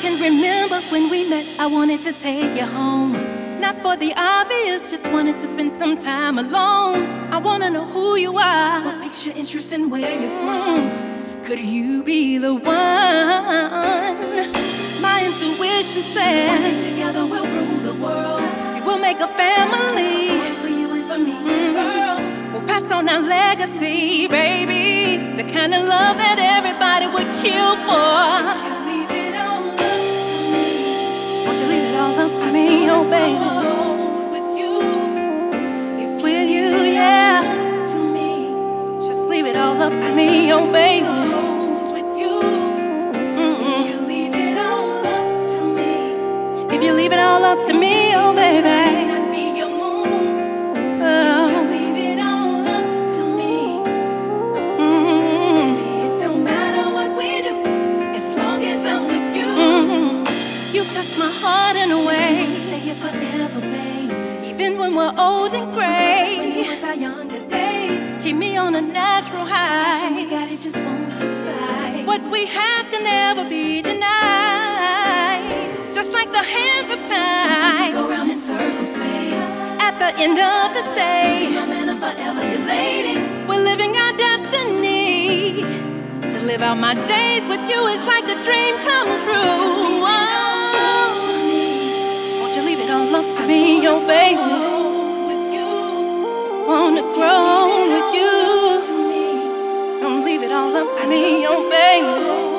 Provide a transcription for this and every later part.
can remember when we met, I wanted to take you home. Not for the obvious, just wanted to spend some time alone. I wanna know who you are, what makes you interesting, where you're from. Could you be the one? My intuition said, One day together we'll rule the world. See, we'll make a family. For you and for me, girl. We'll pass on our legacy, baby. The kind of love that everybody would kill for. Me, oh baby? With you, If with you, yeah. to me. Just leave it all up to me, oh baby. Close with you. Mm-mm. You leave it all up to me. If you leave it all up to me, oh baby. When we're old and When gray. it was our younger days. Keep me on a natural Passion we high. got it just won't subside. What we have can never be denied. Just like the hands of Sometimes we time. go round in circles, babe. At the end of the day, Your man and forever your lady. we're living our destiny. To live out my days with you is like a dream come true. Oh, won't you leave it all up to me, oh baby? Wanna grow with you. Don't leave it all up to me, oh baby.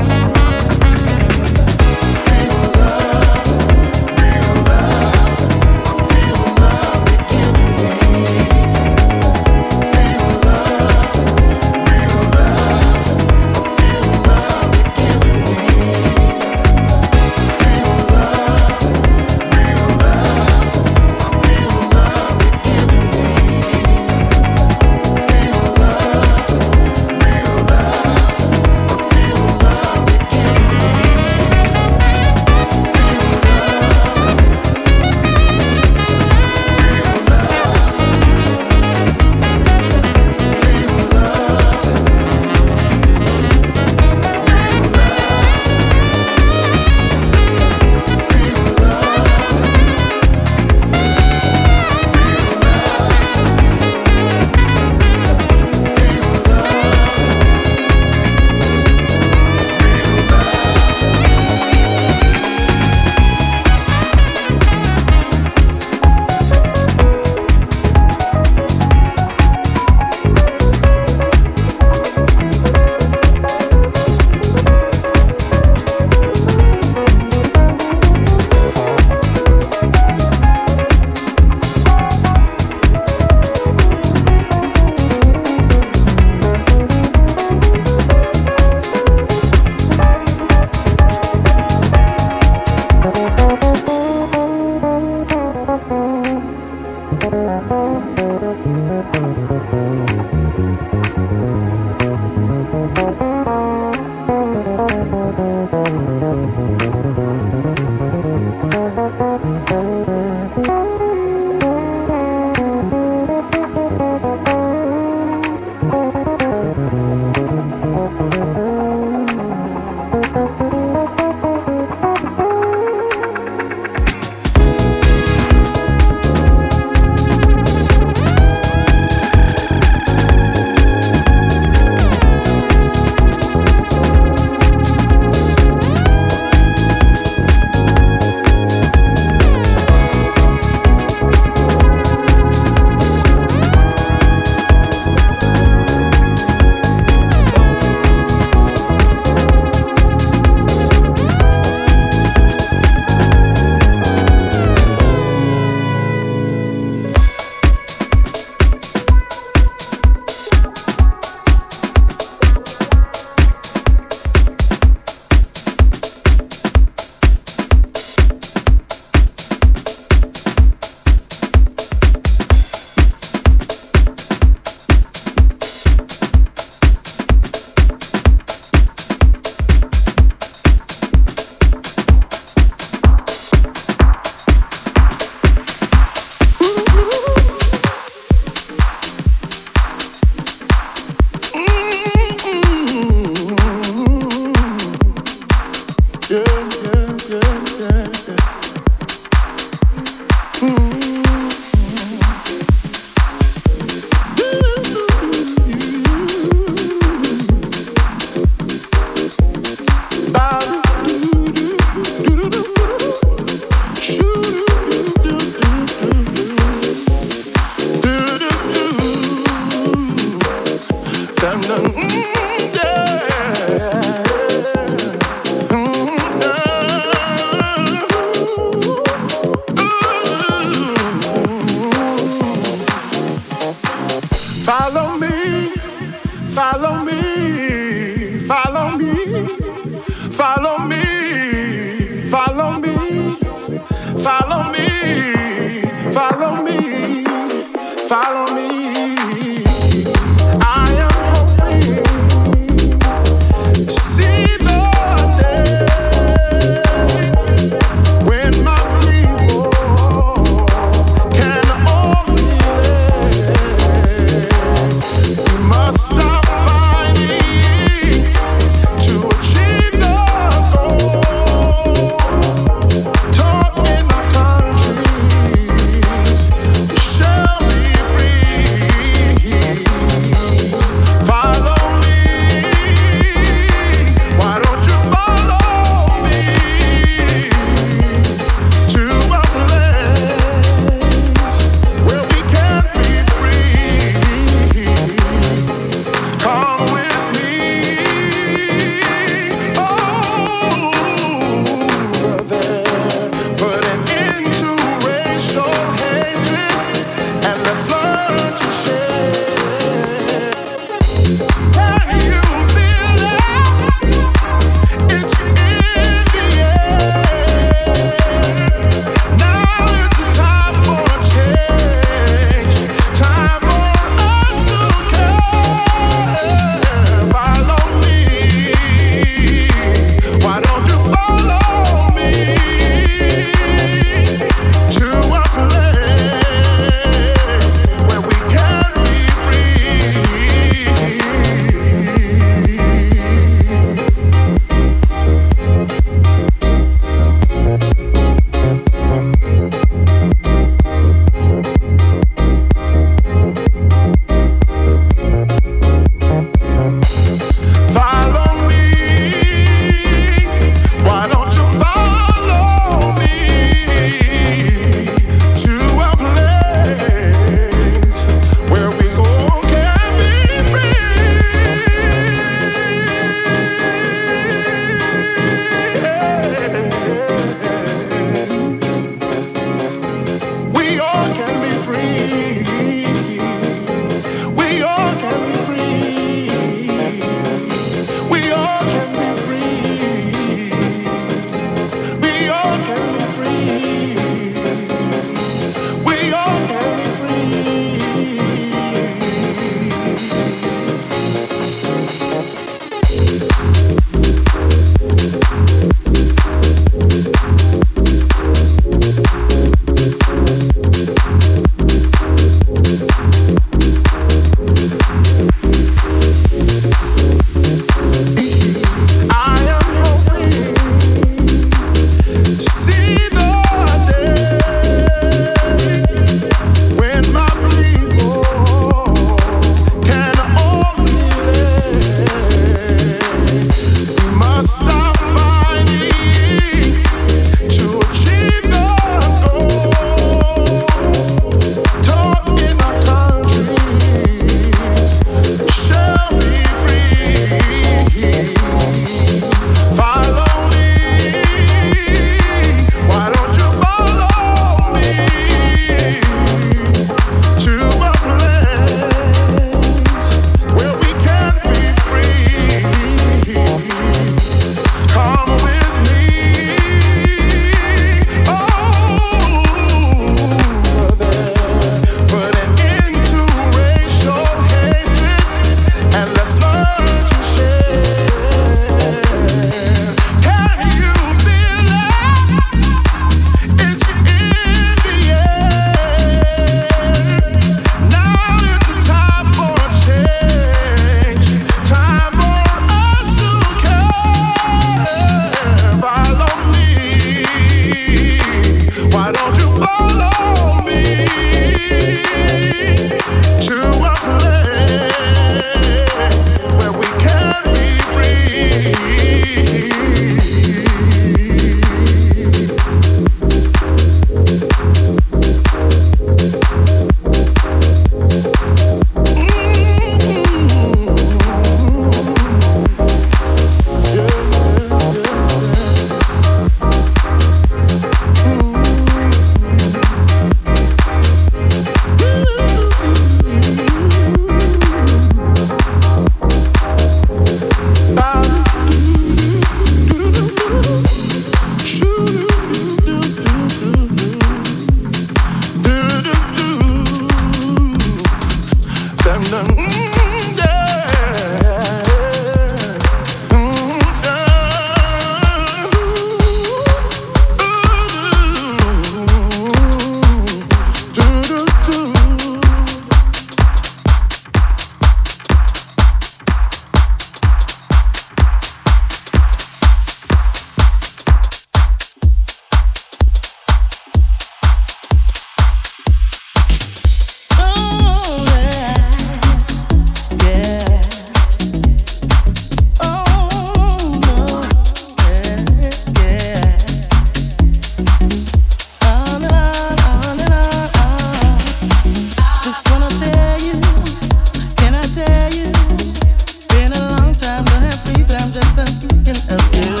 so good.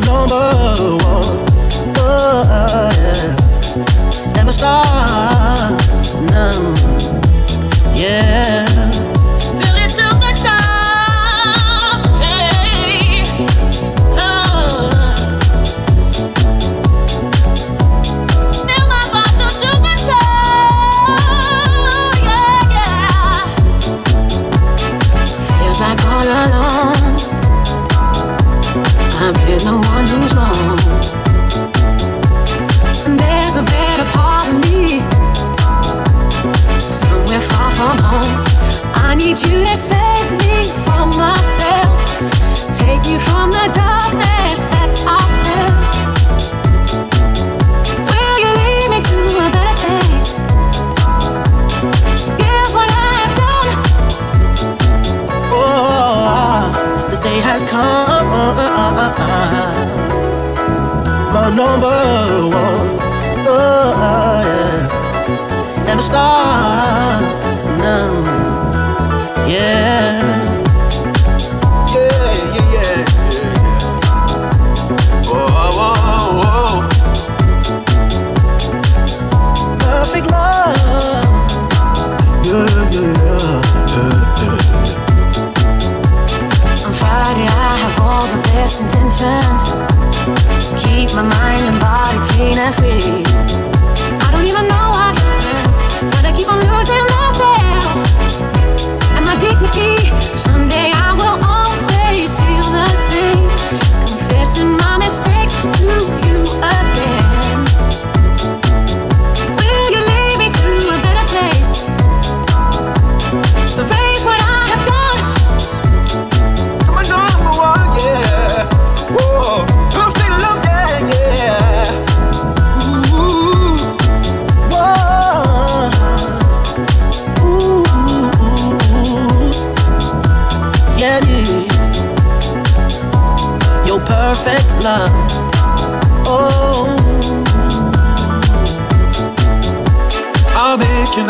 number one. Oh, yeah. Never stop. No. Yeah.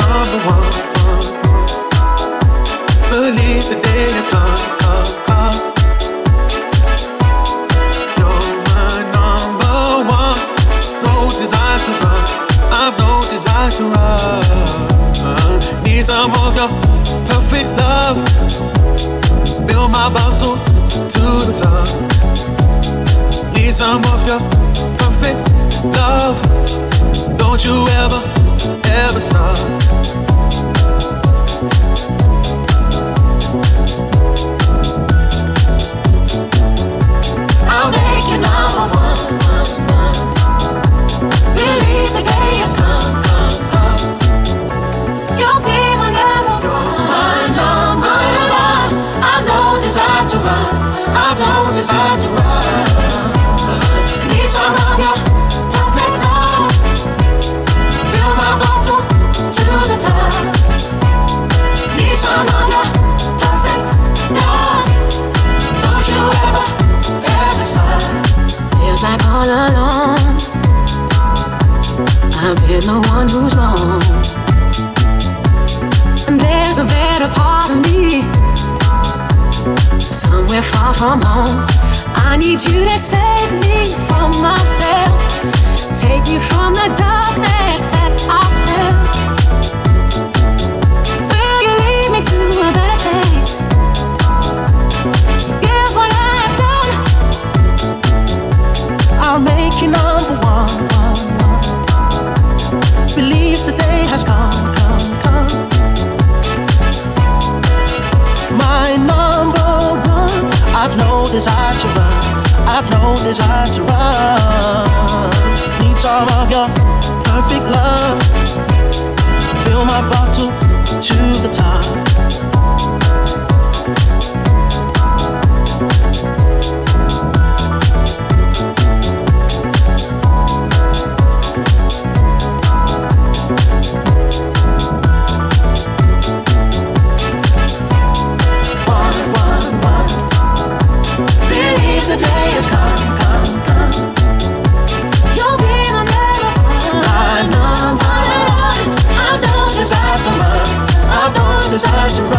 number one. Believe the day has come. You're my number one. No desire to run. I've no desire to run. Need some of your perfect love. Fill my bottle to the top. Need some of your perfect love. Don't you ever ever stop. I'll make you number. Believe the day has come. You'll be my number one, my number one. I've no desire to run. I've no one who's wrong. And there's a better part of me, somewhere far from home. I need you to save me from myself, take me from the darkness. desire to run. I've no desire to run. Needs all of your perfect love. Fill my body loves